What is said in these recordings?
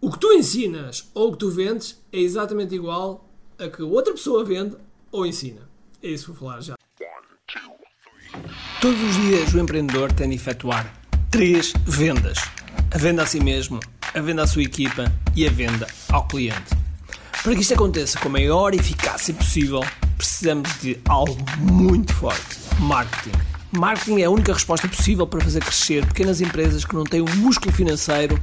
o que tu ensinas ou o que tu vendes é exatamente igual a que outra pessoa vende ou ensina. É isso que vou falar já. Todos os dias o empreendedor tem de efetuar três vendas: a venda a si mesmo, a venda à sua equipa e a venda ao cliente. Para que isto aconteça com a maior eficácia possível, precisamos de algo muito forte: marketing. Marketing é a única resposta possível para fazer crescer pequenas empresas que não têm o músculo financeiro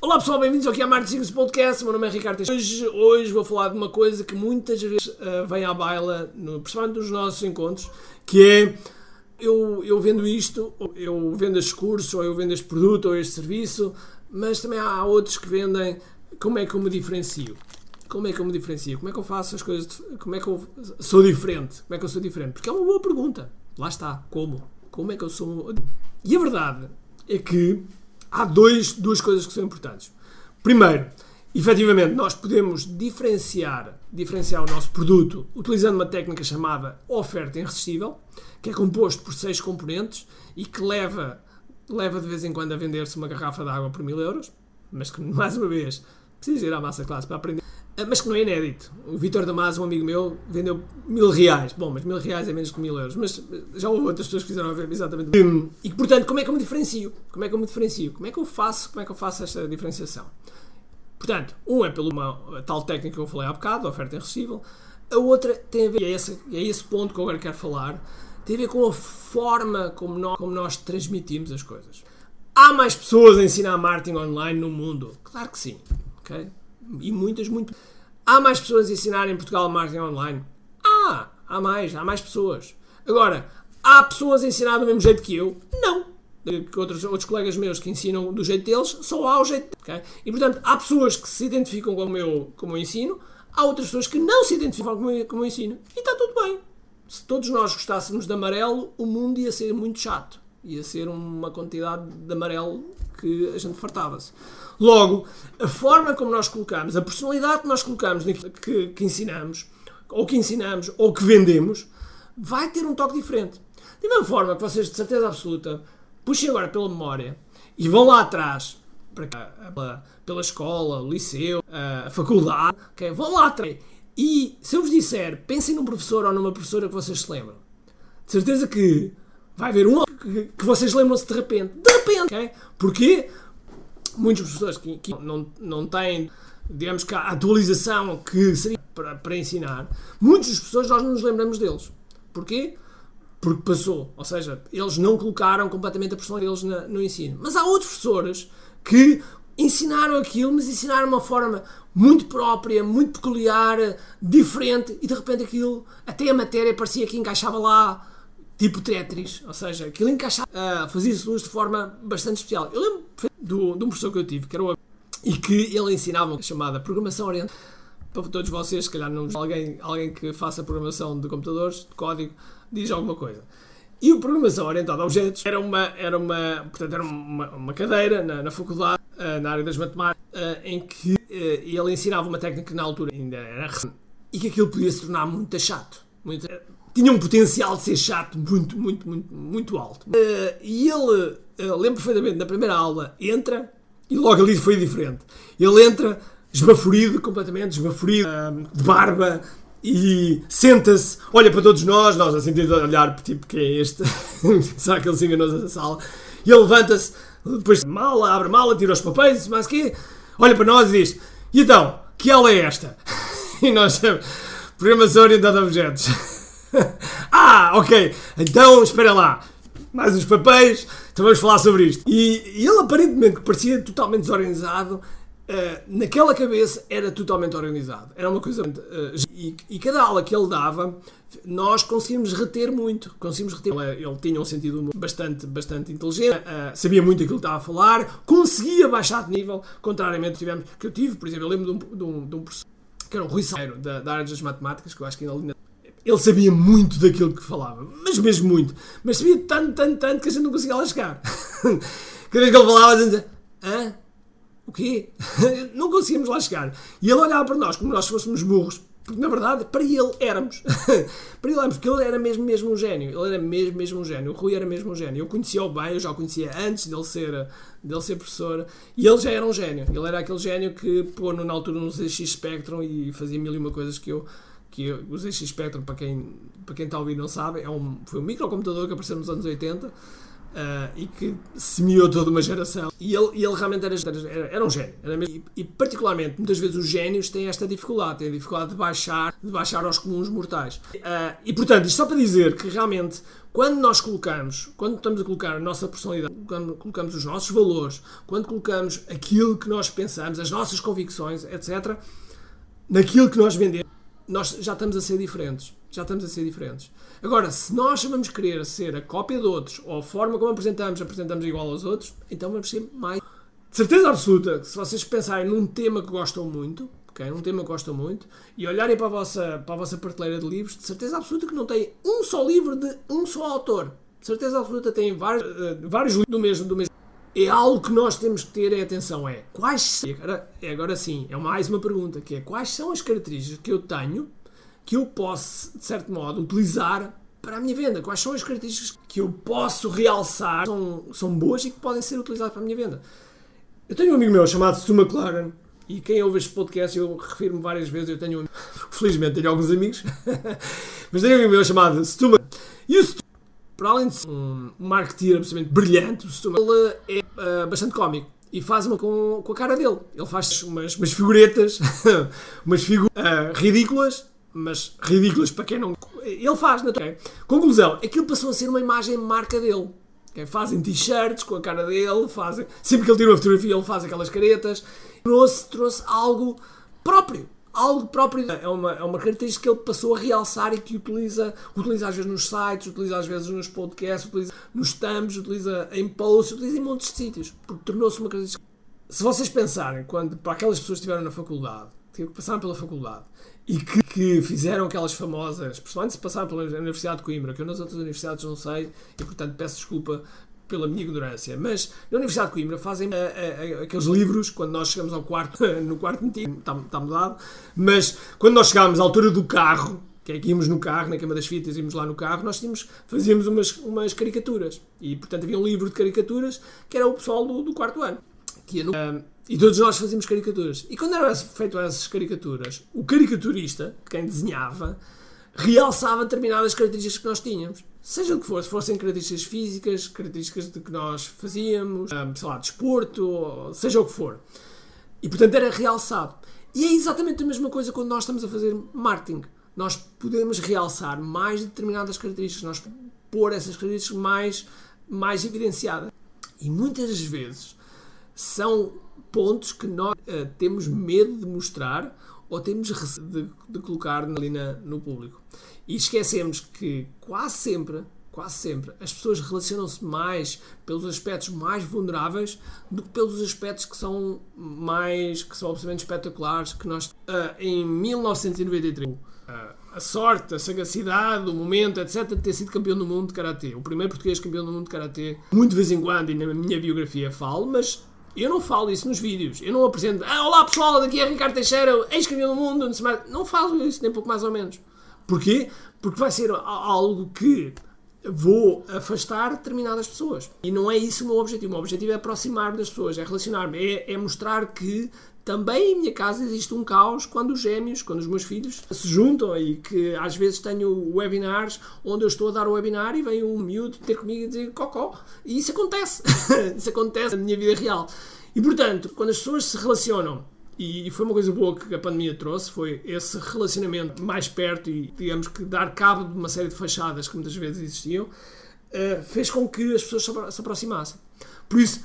Olá pessoal, bem-vindos ao QI Marketing Secrets Podcast. Meu nome é Ricardo Teixeira. Hoje, hoje vou falar de uma coisa que muitas vezes uh, vem à baila, no, principalmente nos nossos encontros, que é eu, eu vendo isto, eu vendo este curso, ou eu vendo este produto, ou este serviço, mas também há outros que vendem como é que eu me diferencio. Como é que eu me diferencio? Como é que eu faço as coisas? Como é que eu sou diferente? Como é que eu sou diferente? Porque é uma boa pergunta. Lá está. Como? Como é que eu sou. E a verdade é que há dois, duas coisas que são importantes. Primeiro, efetivamente, nós podemos diferenciar, diferenciar o nosso produto utilizando uma técnica chamada oferta irresistível, que é composto por seis componentes e que leva leva de vez em quando a vender-se uma garrafa de água por mil euros, mas que, mais uma vez, precisa ir à massa classe para aprender. Ah, mas que não é inédito. O Vitor Damasio, um amigo meu, vendeu mil reais. Bom, mas mil reais é menos que mil euros. Mas já houve outras pessoas que fizeram exatamente E que, portanto, como é que eu me diferencio? Como é que eu me diferencio? Como é que eu faço, como é que eu faço esta diferenciação? Portanto, um é pela uma, tal técnica que eu falei há bocado, a oferta irresistível. A outra tem a ver, e é esse, é esse ponto que eu agora quero falar, tem a ver com a forma como nós, como nós transmitimos as coisas. Há mais pessoas a ensinar marketing online no mundo? Claro que sim. Okay? E muitas, muito. Há mais pessoas a ensinar em Portugal marketing online? Ah, há mais, há mais pessoas. Agora, há pessoas a ensinar do mesmo jeito que eu? Não. Que outros, outros colegas meus que ensinam do jeito deles, só há o jeito. Okay? E portanto, há pessoas que se identificam com o meu, com o meu ensino, há outras pessoas que não se identificam com o meu, com o meu ensino. E está tudo bem se todos nós gostássemos de amarelo, o mundo ia ser muito chato. Ia ser uma quantidade de amarelo que a gente fartava-se. Logo, a forma como nós colocamos, a personalidade que nós colocamos naquilo que, que ensinamos, ou que ensinamos, ou que vendemos, vai ter um toque diferente. Da mesma forma que vocês, de certeza absoluta, puxem agora pela memória e vão lá atrás, para, pela, pela escola, o liceu, a faculdade, okay? vão lá atrás e se eu vos disser, pensem num professor ou numa professora que vocês se lembram, de certeza que vai haver um que, vocês lembram-se de repente. De repente! Okay? Porquê? Muitos professores que, que, não, não têm, digamos que a atualização que seria para, para ensinar, muitos dos professores nós não nos lembramos deles. Porquê? Porque passou. Ou seja, eles não colocaram completamente a personalidade deles na, no ensino. Mas há outros professores que ensinaram aquilo, mas ensinaram de uma forma muito própria, muito peculiar, diferente, e de repente aquilo, até a matéria parecia que encaixava lá, tipo Tetris, ou seja, aquilo encaixava, uh, fazia-se luz de forma bastante especial. Eu lembro do, de um professor que eu tive, que era o e que ele ensinava uma chamada programação orientada. Para todos vocês, se calhar não, alguém, alguém que faça programação de computadores, de código, diz alguma coisa. E o programação orientada a objetos era uma, era uma, portanto, era uma, uma cadeira na, na faculdade uh, na área das matemáticas, uh, em que uh, ele ensinava uma técnica que na altura ainda era e que aquilo podia se tornar muito chato. Muito, tinha um potencial de ser chato muito, muito, muito, muito alto. e ele, lembro perfeitamente, na primeira aula, entra e logo ali foi diferente. Ele entra esbaforido, completamente esbaforido, de barba, e senta-se, olha para todos nós, nós a sentir de olhar, tipo, quem é este? Será que ele se enganou nessa sala? E ele levanta-se, depois mala, abre mala, tira os papéis, mas que olha para nós e diz: E então, que aula é esta? E nós programação orientada a objetos. ah, ok, então espera lá, mais uns papéis, então vamos falar sobre isto. E, e ele aparentemente parecia totalmente desorganizado, Uh, naquela cabeça era totalmente organizado. Era uma coisa. Uh, e, e, cada aula que ele dava, nós conseguimos reter muito. Conseguimos reter. Ele, ele tinha um sentido bastante, bastante inteligente, uh, sabia muito aquilo que estava a falar, conseguia baixar de nível, contrariamente tivemos, que eu tive, por exemplo, eu lembro de um, de um, de um professor que era um Rui Salgueiro, da, da área das matemáticas, que eu acho que ainda ele sabia muito daquilo que falava, mas mesmo muito. Mas sabia tanto, tanto, tanto que a gente não conseguia lá chegar. Cada vez que ele falava, a gente dizia, hã? O quê? não conseguíamos lá chegar. E ele olhava para nós como nós fôssemos burros. Porque, na verdade, para ele éramos. para ele éramos, porque ele era mesmo, mesmo um gênio. Ele era mesmo, mesmo um gênio. O Rui era mesmo um gênio. Eu conhecia-o bem, eu já o conhecia antes dele ser, dele ser professor. E ele já era um gênio. Ele era aquele gênio que pôs na altura no ZX Spectrum e fazia mil e uma coisas que eu que o ZX Spectrum, para quem, para quem está a ouvir não sabe, é um, foi um microcomputador que apareceu nos anos 80 Uh, e que semeou toda uma geração. E ele, ele realmente era, era, era um gênio. Era mesmo, e, e, particularmente, muitas vezes os génios têm esta dificuldade, têm a dificuldade de baixar, de baixar aos comuns mortais. Uh, e portanto, isto só para dizer que realmente, quando nós colocamos, quando estamos a colocar a nossa personalidade, quando colocamos os nossos valores, quando colocamos aquilo que nós pensamos, as nossas convicções, etc., naquilo que nós vendemos, nós já estamos a ser diferentes. Já estamos a ser diferentes. Agora, se nós vamos querer ser a cópia de outros, ou a forma como apresentamos, apresentamos igual aos outros, então vamos ser mais. De certeza absoluta, se vocês pensarem num tema que gostam muito, okay, num tema que gostam muito, e olharem para a, vossa, para a vossa prateleira de livros, de certeza absoluta que não tem um só livro de um só autor. De certeza absoluta tem vários, uh, vários livros do mesmo, do mesmo. É algo que nós temos que ter atenção. É quais. Agora, agora sim, é mais uma pergunta: que é quais são as características que eu tenho que eu posso, de certo modo, utilizar para a minha venda? Quais são as características que eu posso realçar são, são boas e que podem ser utilizadas para a minha venda? Eu tenho um amigo meu chamado Stu McLaren e quem ouve este podcast, eu refiro-me várias vezes, eu tenho, felizmente tenho alguns amigos, mas tenho um amigo meu chamado Stu. E o Stu, para além de ser um marketeer absolutamente brilhante, o ele é uh, bastante cómico e faz uma com, com a cara dele. Ele faz umas, umas figuretas, umas figuras uh, ridículas, mas ridículas para quem não. Ele faz, não é? Conclusão: aquilo passou a ser uma imagem marca dele. Okay? Fazem t-shirts com a cara dele, fazem. Sempre que ele tira uma fotografia, ele faz aquelas caretas. Trouxe, trouxe algo próprio. Algo próprio. É uma, é uma característica que ele passou a realçar e que utiliza, utiliza às vezes nos sites, utiliza às vezes nos podcasts, utiliza nos thumbs, utiliza em posts, utiliza em montes de sítios. Porque tornou-se uma característica. Se vocês pensarem, quando para aquelas pessoas que estiveram na faculdade, que passaram pela faculdade, e que, que, fizeram aquelas famosas, principalmente se passaram pela Universidade de Coimbra, que eu nas outras universidades não sei, e portanto peço desculpa pela minha ignorância, mas na Universidade de Coimbra fazem a, a, a, aqueles livros, quando nós chegamos ao quarto, no quarto antigo, está, está mudado, mas quando nós chegámos à altura do carro, que é que íamos no carro, na cama das fitas, íamos lá no carro, nós tínhamos, fazíamos umas, umas caricaturas. E, portanto, havia um livro de caricaturas que era o pessoal do, do quarto ano. Que no, e todos nós fazíamos caricaturas. E quando eram feitas essas caricaturas, o caricaturista, quem desenhava, realçava determinadas características que nós tínhamos. Seja o que fosse, fossem características físicas, características de que nós fazíamos, ah, sei lá, desporto, seja o que for. E portanto era realçado. E é exatamente a mesma coisa quando nós estamos a fazer marketing. Nós podemos realçar mais determinadas características, nós pôr essas características mais, mais evidenciadas. E muitas vezes são pontos que nós uh, temos medo de mostrar ou temos de, de colocar ali na, no público. E esquecemos que quase sempre, quase sempre, as pessoas relacionam-se mais pelos aspectos mais vulneráveis do que pelos aspectos que são mais, que são absolutamente espetaculares, que nós, uh, em 1993, uh, eh, a sorte, a sagacidade, o momento, etc., de ter sido campeão do mundo de Karatê. O primeiro português campeão do mundo de Karatê. Muito de vez em quando, e na minha biografia falo, mas eu não falo isso nos vídeos. Eu não apresento. Ah, olá pessoal, daqui é Ricardo Teixeira, ex-campeão do mundo. Não, falo isso, nem pouco mais ou menos. Porquê? Porque vai ser algo que vou afastar determinadas pessoas. E não é isso o meu objetivo. O meu objetivo é aproximar-me das pessoas, é relacionar-me, é, é mostrar que também em minha casa existe um caos quando os gêmeos, quando os meus filhos se juntam e que às vezes tenho webinars onde eu estou a dar o webinar e vem um miúdo ter comigo e dizer cocó. E isso acontece. isso acontece na minha vida real. E portanto, quando as pessoas se relacionam e foi uma coisa boa que a pandemia trouxe, foi esse relacionamento mais perto e, digamos que, dar cabo de uma série de fachadas que muitas vezes existiam, uh, fez com que as pessoas se aproximassem. Por isso,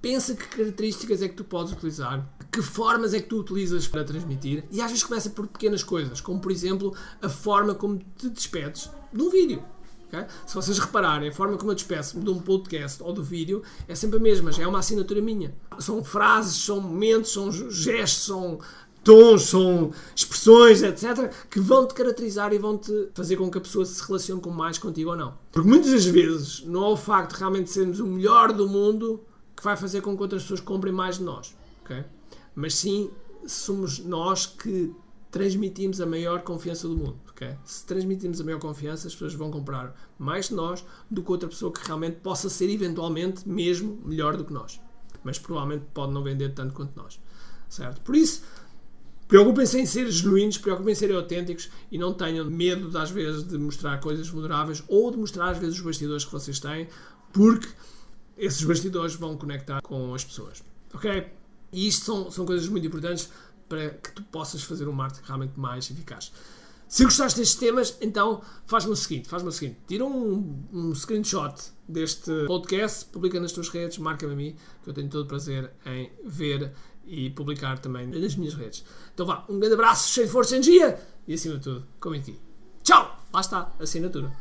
pensa que características é que tu podes utilizar, que formas é que tu utilizas para transmitir, e às vezes começa por pequenas coisas, como por exemplo a forma como te despedes de um vídeo. Okay? Se vocês repararem, a forma como eu despeço de um podcast ou do vídeo é sempre a mesma, já é uma assinatura minha. São frases, são momentos, são gestos, são tons, são expressões, etc., que vão te caracterizar e vão te fazer com que a pessoa se relacione com mais contigo ou não. Porque muitas das vezes não é o facto de realmente sermos o melhor do mundo que vai fazer com que outras pessoas comprem mais de nós, ok? Mas sim somos nós que transmitimos a maior confiança do mundo. Okay? Se transmitimos a maior confiança, as pessoas vão comprar mais de nós do que outra pessoa que realmente possa ser eventualmente mesmo melhor do que nós. Mas provavelmente pode não vender tanto quanto nós. Certo? Por isso, preocupem-se em ser genuínos, preocupem-se em ser autênticos e não tenham medo, às vezes, de mostrar coisas vulneráveis ou de mostrar, às vezes, os bastidores que vocês têm, porque esses bastidores vão conectar com as pessoas. Ok? E isto são, são coisas muito importantes para que tu possas fazer um marketing realmente mais eficaz. Se gostaste destes temas, então faz-me o seguinte: faz-me o seguinte, tira um, um screenshot deste podcast, publica nas tuas redes, marca-me a mim, que eu tenho todo o prazer em ver e publicar também nas minhas redes. Então vá, um grande abraço, cheio de força e energia e acima de tudo, comente. Tchau! Lá está, assinatura.